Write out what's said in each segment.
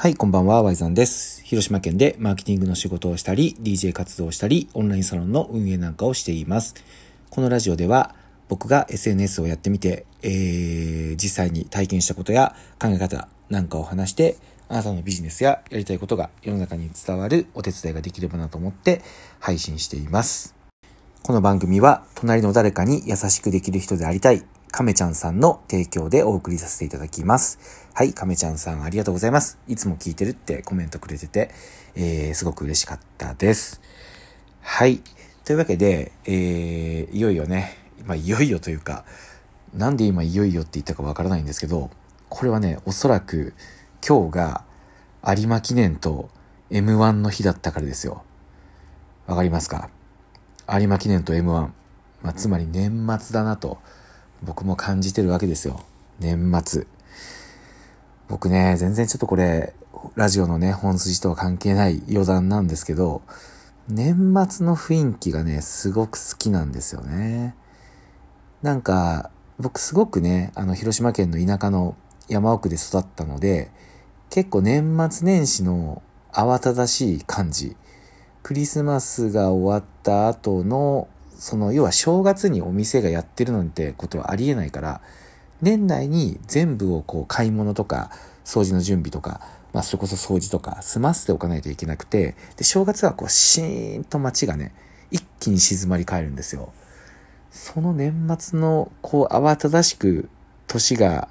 はい、こんばんは、ワイザンです。広島県でマーケティングの仕事をしたり、DJ 活動をしたり、オンラインサロンの運営なんかをしています。このラジオでは、僕が SNS をやってみて、えー、実際に体験したことや考え方なんかを話して、あなたのビジネスややりたいことが世の中に伝わるお手伝いができればなと思って配信しています。この番組は、隣の誰かに優しくできる人でありたい、亀ちゃんさんの提供でお送りさせていただきます。はい、亀ちゃんさんありがとうございます。いつも聞いてるってコメントくれてて、えー、すごく嬉しかったです。はい。というわけで、えー、いよいよね、まあ、いよいよというか、なんで今いよいよって言ったかわからないんですけど、これはね、おそらく今日が有馬記念と M1 の日だったからですよ。わかりますか？有馬記念と M1。まあ、つまり年末だなと。僕も感じてるわけですよ。年末。僕ね、全然ちょっとこれ、ラジオのね、本筋とは関係ない余談なんですけど、年末の雰囲気がね、すごく好きなんですよね。なんか、僕すごくね、あの、広島県の田舎の山奥で育ったので、結構年末年始の慌ただしい感じ、クリスマスが終わった後のその要は正月にお店がやってるなんてことはありえないから、年内に全部をこう買い物とか掃除の準備とか、まあそれこそ掃除とか済ませておかないといけなくて、で、正月はこうシーンと街がね、一気に静まり返るんですよ。その年末のこう慌ただしく年が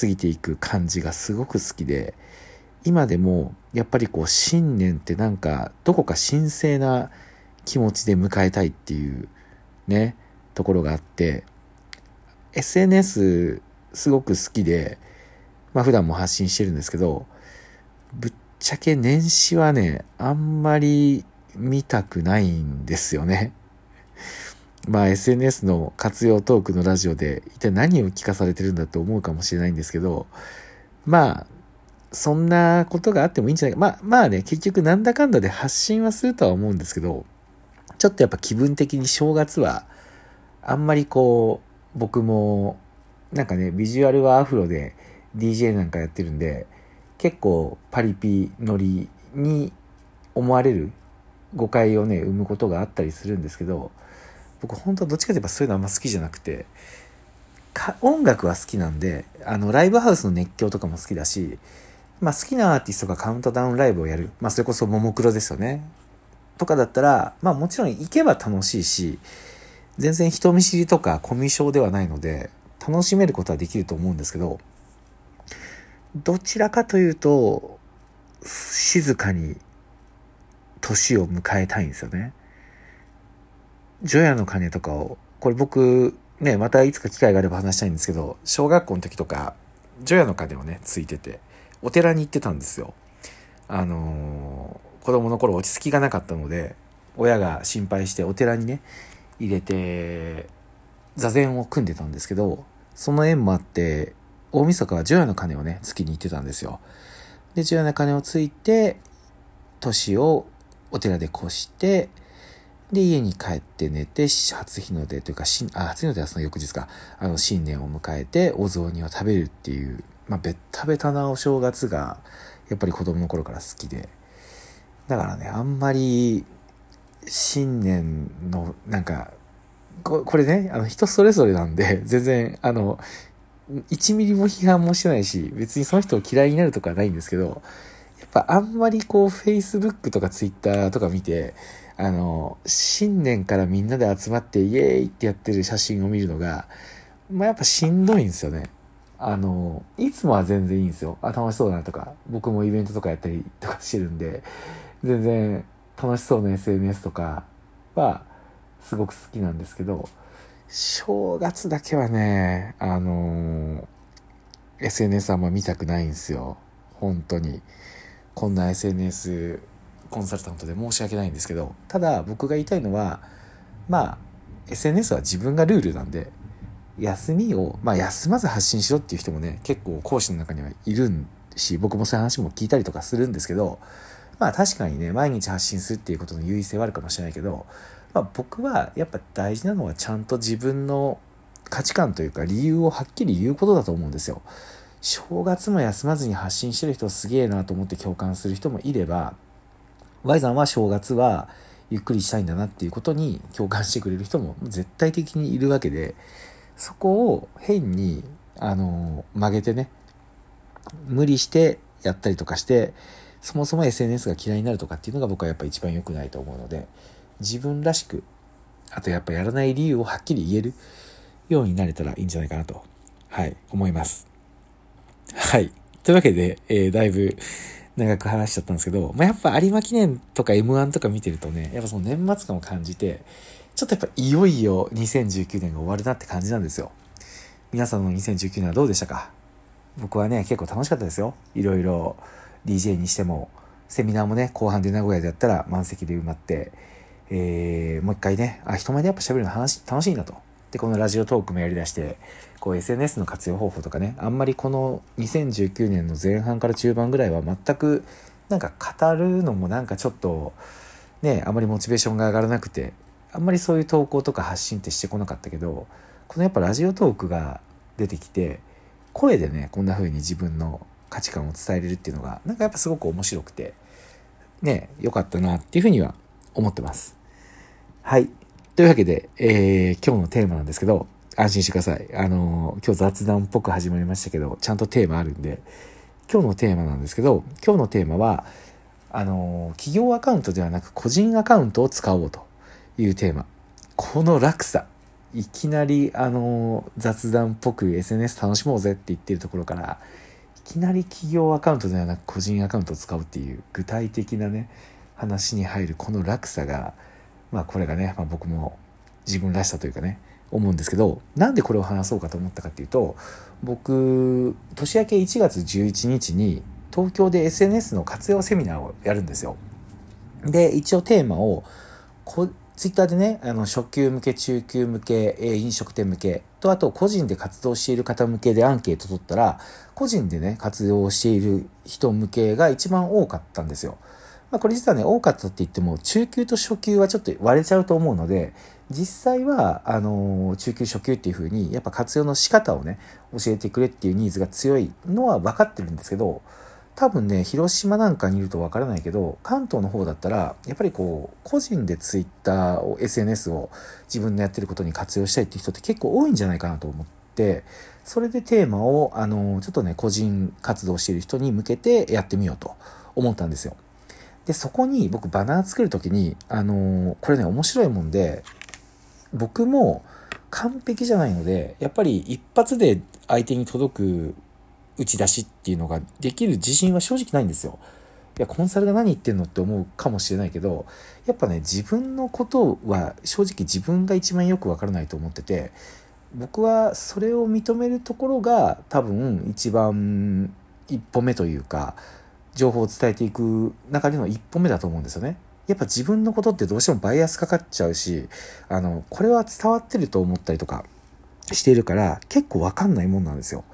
過ぎていく感じがすごく好きで、今でもやっぱりこう新年ってなんかどこか神聖な気持ちで迎えたいっていうね、ところがあって、SNS すごく好きで、まあ普段も発信してるんですけど、ぶっちゃけ年始はね、あんまり見たくないんですよね。まあ SNS の活用トークのラジオで一体何を聞かされてるんだと思うかもしれないんですけど、まあ、そんなことがあってもいいんじゃないか。まあ、まあね、結局なんだかんだで発信はするとは思うんですけど、ちょっとやっぱ気分的に正月は、あんまりこう、僕も、なんかね、ビジュアルはアフロで DJ なんかやってるんで、結構パリピノリに思われる誤解をね、生むことがあったりするんですけど、僕本当はどっちかといえばそういうのあんま好きじゃなくて、か音楽は好きなんで、あの、ライブハウスの熱狂とかも好きだし、まあ好きなアーティストがカウントダウンライブをやる。まあそれこそももクロですよね。とかだったら、まあもちろん行けば楽しいし、全然人見知りとかコミュ障ではないので、楽しめることはできると思うんですけど、どちらかというと、静かに年を迎えたいんですよね。除夜の鐘とかを、これ僕、ね、またいつか機会があれば話したいんですけど、小学校の時とか、除夜の鐘をね、ついてて、お寺に行ってたんですよ。あのー子供の頃落ち着きがなかったので、親が心配してお寺にね、入れて、座禅を組んでたんですけど、その縁もあって、大晦日は除夜の鐘をね、月に行ってたんですよ。で、除夜の鐘をついて、年をお寺で越して、で、家に帰って寝て、初日の出というか、あ、初日の出はその翌日か、あの、新年を迎えて、お雑煮を食べるっていう、まあ、べったべたなお正月が、やっぱり子供の頃から好きで、だからね、あんまり、新年の、なんか、ここれね、あの、人それぞれなんで、全然、あの、1ミリも批判もしてないし、別にその人を嫌いになるとかはないんですけど、やっぱあんまりこう、Facebook とか Twitter とか見て、あの、新年からみんなで集まってイエーイってやってる写真を見るのが、まあやっぱしんどいんですよね。あの、いつもは全然いいんですよ。あ、楽しそうだなとか、僕もイベントとかやったりとかしてるんで、全然楽しそうな SNS とかはすごく好きなんですけど、正月だけはね、あのー、SNS あんま見たくないんですよ。本当に。こんな SNS コンサルタントで申し訳ないんですけど、ただ僕が言いたいのは、まあ、SNS は自分がルールなんで、休みを、まあ休まず発信しろっていう人もね、結構講師の中にはいるし、僕もそういう話も聞いたりとかするんですけど、まあ確かにね、毎日発信するっていうことの優位性はあるかもしれないけど、まあ僕はやっぱ大事なのはちゃんと自分の価値観というか理由をはっきり言うことだと思うんですよ。正月も休まずに発信してる人すげえなと思って共感する人もいれば、Y さんは正月はゆっくりしたいんだなっていうことに共感してくれる人も絶対的にいるわけで、そこを変に、あの、曲げてね、無理してやったりとかして、そもそも SNS が嫌いになるとかっていうのが僕はやっぱ一番良くないと思うので、自分らしく、あとやっぱやらない理由をはっきり言えるようになれたらいいんじゃないかなと、はい、思います。はい。というわけで、えー、だいぶ長く話しちゃったんですけど、まあ、やっぱ有馬記念とか M1 とか見てるとね、やっぱその年末感を感じて、ちょっとやっぱいよいよ2019年が終わるなって感じなんですよ。皆さんの2019年はどうでしたか？僕はね、結構楽しかったですよ。いろいろ DJ にしても、セミナーもね、後半で名古屋でやったら満席で埋まって、えー、もう一回ね、あ、人前でやっぱ喋るの話楽しいんだと。で、このラジオトークもやりだして、こう SNS の活用方法とかね、あんまりこの2019年の前半から中盤ぐらいは全くなんか語るのもなんかちょっとね、あまりモチベーションが上がらなくて、あんまりそういう投稿とか発信ってしてこなかったけど、このやっぱラジオトークが出てきて、声でね、こんな風に自分の価値観を伝えれるっていうのが、なんかやっぱすごく面白くて、ね、良かったなっていうふうには思ってます。はい。というわけで、えー、今日のテーマなんですけど、安心してください。あのー、今日雑談っぽく始まりましたけど、ちゃんとテーマあるんで、今日のテーマなんですけど、今日のテーマは、あのー、企業アカウントではなく個人アカウントを使おうというテーマ。この落差。いきなり、あのー、雑談っぽく SNS 楽しもうぜって言ってるところから、いきなり企業アカウントではなく個人アカウントを使うっていう具体的なね、話に入るこの落差が、まあこれがね、まあ、僕も自分らしさというかね思うんですけどなんでこれを話そうかと思ったかっていうと僕年明け1月11日に東京で SNS の活用セミナーをやるんですよ。で一応テーマをツイッターでねあの初級向け中級向けえ飲食店向けとあと個人で活動している方向けでアンケート取ったら個人でね活動している人向けが一番多かったんですよ。まあ、これ実はね、多かったって言っても、中級と初級はちょっと割れちゃうと思うので、実際は、あの、中級、初級っていう風に、やっぱ活用の仕方をね、教えてくれっていうニーズが強いのは分かってるんですけど、多分ね、広島なんかにいると分からないけど、関東の方だったら、やっぱりこう、個人でツイッターを、SNS を自分でやってることに活用したいって人って結構多いんじゃないかなと思って、それでテーマを、あの、ちょっとね、個人活動してる人に向けてやってみようと思ったんですよ。で、そこに僕バナー作るときに、あの、これね、面白いもんで、僕も完璧じゃないので、やっぱり一発で相手に届く打ち出しっていうのができる自信は正直ないんですよ。いや、コンサルが何言ってんのって思うかもしれないけど、やっぱね、自分のことは正直自分が一番よくわからないと思ってて、僕はそれを認めるところが多分一番一歩目というか、情報を伝えていく中での一歩目だと思うんですよね。やっぱ自分のことってどうしてもバイアスかかっちゃうし、あの、これは伝わってると思ったりとかしているから結構わかんないもんなんですよ。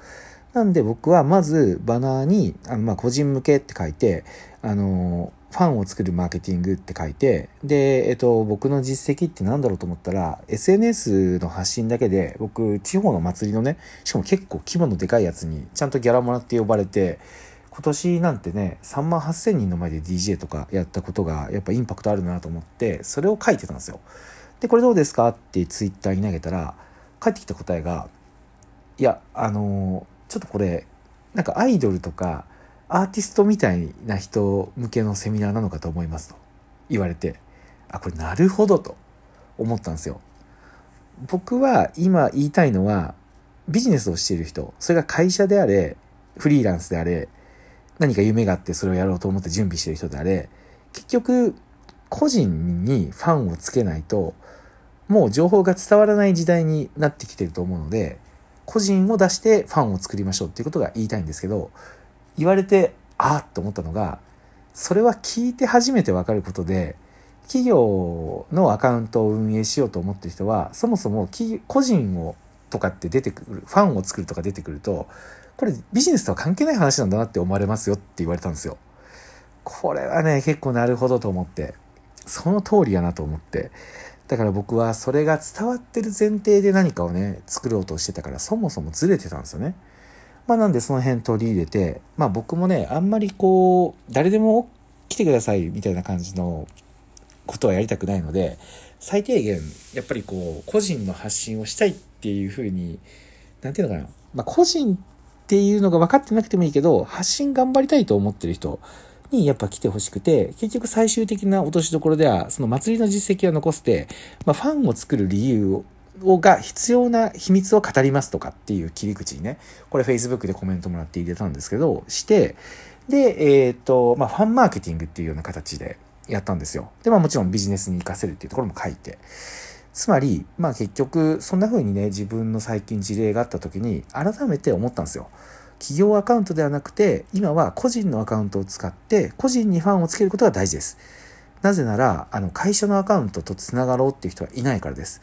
なんで僕はまずバナーに、あの、ま個人向けって書いて、あの、ファンを作るマーケティングって書いて、で、えっと、僕の実績って何だろうと思ったら、SNS の発信だけで、僕、地方の祭りのね、しかも結構規模のでかいやつに、ちゃんとギャラもらって呼ばれて、今年なんてね3万8,000人の前で DJ とかやったことがやっぱインパクトあるなと思ってそれを書いてたんですよ。でこれどうですかってツイッターに投げたら返ってきた答えがいやあのー、ちょっとこれなんかアイドルとかアーティストみたいな人向けのセミナーなのかと思いますと言われてあこれなるほどと思ったんですよ。僕は今言いたいのはビジネスをしている人それが会社であれフリーランスであれ何か夢があってそれをやろうと思って準備してる人であれ、結局、個人にファンをつけないと、もう情報が伝わらない時代になってきてると思うので、個人を出してファンを作りましょうっていうことが言いたいんですけど、言われて、ああって思ったのが、それは聞いて初めてわかることで、企業のアカウントを運営しようと思ってる人は、そもそも個人をとかって出てくる、ファンを作るとか出てくると、これビジネスとは関係ない話なんだなって思われますよって言われたんですよ。これはね、結構なるほどと思って、その通りやなと思って、だから僕はそれが伝わってる前提で何かをね、作ろうとしてたから、そもそもずれてたんですよね。まあなんでその辺取り入れて、まあ僕もね、あんまりこう、誰でも来てくださいみたいな感じのことはやりたくないので、最低限、やっぱりこう、個人の発信をしたいっていうふうに、なんていうのかな。まあ個人っていうのが分かってなくてもいいけど、発信頑張りたいと思ってる人にやっぱ来てほしくて、結局最終的な落としどころでは、その祭りの実績を残して、まあファンを作る理由を、が必要な秘密を語りますとかっていう切り口にね、これ Facebook でコメントもらって入れたんですけど、して、で、えっ、ー、と、まあ、ファンマーケティングっていうような形でやったんですよ。で、まあもちろんビジネスに活かせるっていうところも書いて。つまり、まあ結局、そんな風にね、自分の最近事例があった時に、改めて思ったんですよ。企業アカウントではなくて、今は個人のアカウントを使って、個人にファンをつけることが大事です。なぜなら、あの、会社のアカウントと繋がろうっていう人はいないからです。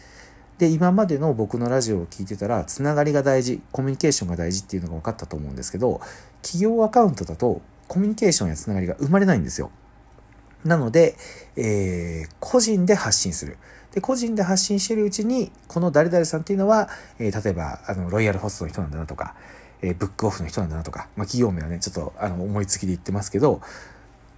で、今までの僕のラジオを聞いてたら、つながりが大事、コミュニケーションが大事っていうのが分かったと思うんですけど、企業アカウントだと、コミュニケーションやつながりが生まれないんですよ。なので、えー、個人で発信する。で、個人で発信してるうちに、この誰々さんっていうのは、えー、例えば、あの、ロイヤルホストの人なんだなとか、えー、ブックオフの人なんだなとか、まあ、企業名はね、ちょっと、あの、思いつきで言ってますけど、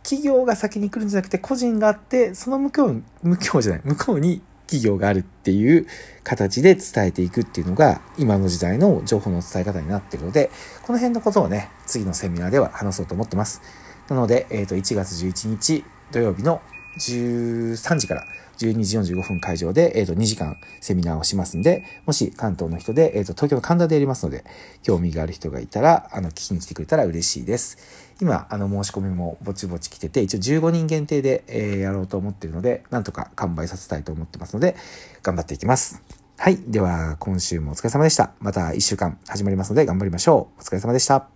企業が先に来るんじゃなくて、個人があって、その向こう、向こうじゃない、向こうに企業があるっていう形で伝えていくっていうのが今の時代の情報の伝え方になってるので、この辺のことをね、次のセミナーでは話そうと思ってます。なので、え、ー、と、1月11日土曜日の13時から12時45分会場で、えっ、と、2時間セミナーをしますんで、もし関東の人で、えっ、と、東京の神田でやりますので、興味がある人がいたら、あの、聞きに来てくれたら嬉しいです。今、あの、申し込みもぼちぼち来てて、一応15人限定で、えー、やろうと思ってるので、なんとか完売させたいと思ってますので、頑張っていきます。はい。では、今週もお疲れ様でした。また1週間始まりますので、頑張りましょう。お疲れ様でした。